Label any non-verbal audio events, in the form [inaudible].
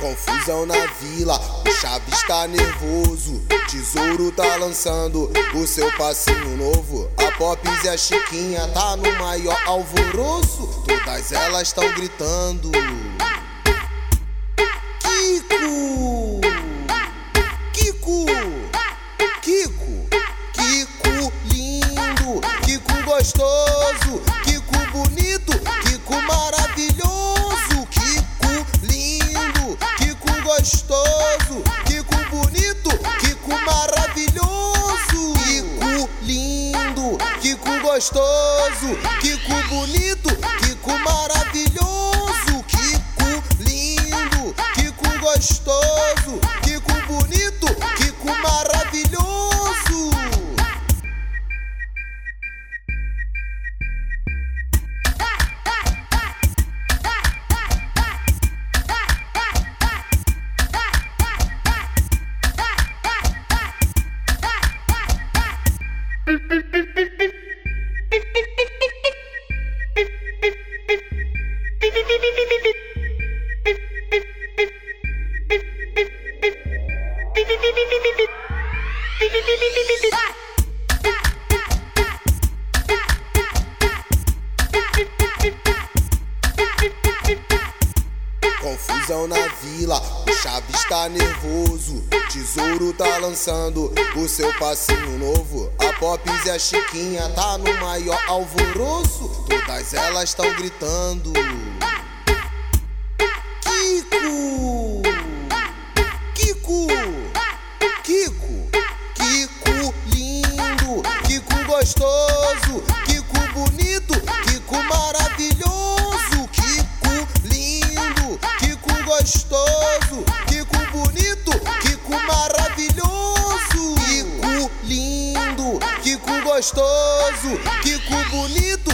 Confusão na vila, o Chaves tá nervoso. Tesouro tá lançando o seu passinho novo. Pops e a Chiquinha tá no maior alvoroço. Todas elas tão gritando. Kiko! Kiko! Kiko! Kiko lindo! Kiko gostoso! Kiko gostoso! Kiko bonito! Kiko maravilhoso! Kiko lindo! Kiko gostoso! Kiko bonito! Kiko maravilhoso! [laughs] Confusão na vila, o Chaves tá nervoso. Tesouro tá lançando o seu passinho novo. A Pops e a Chiquinha tá no maior alvoroço. Todas elas tão gritando. Gostoso! Kiko bonito! Kiko maravilhoso! Kiko lindo! Kiko gostoso! Kiko bonito! Kiko maravilhoso! Kiko lindo! Kiko gostoso! Kiko bonito!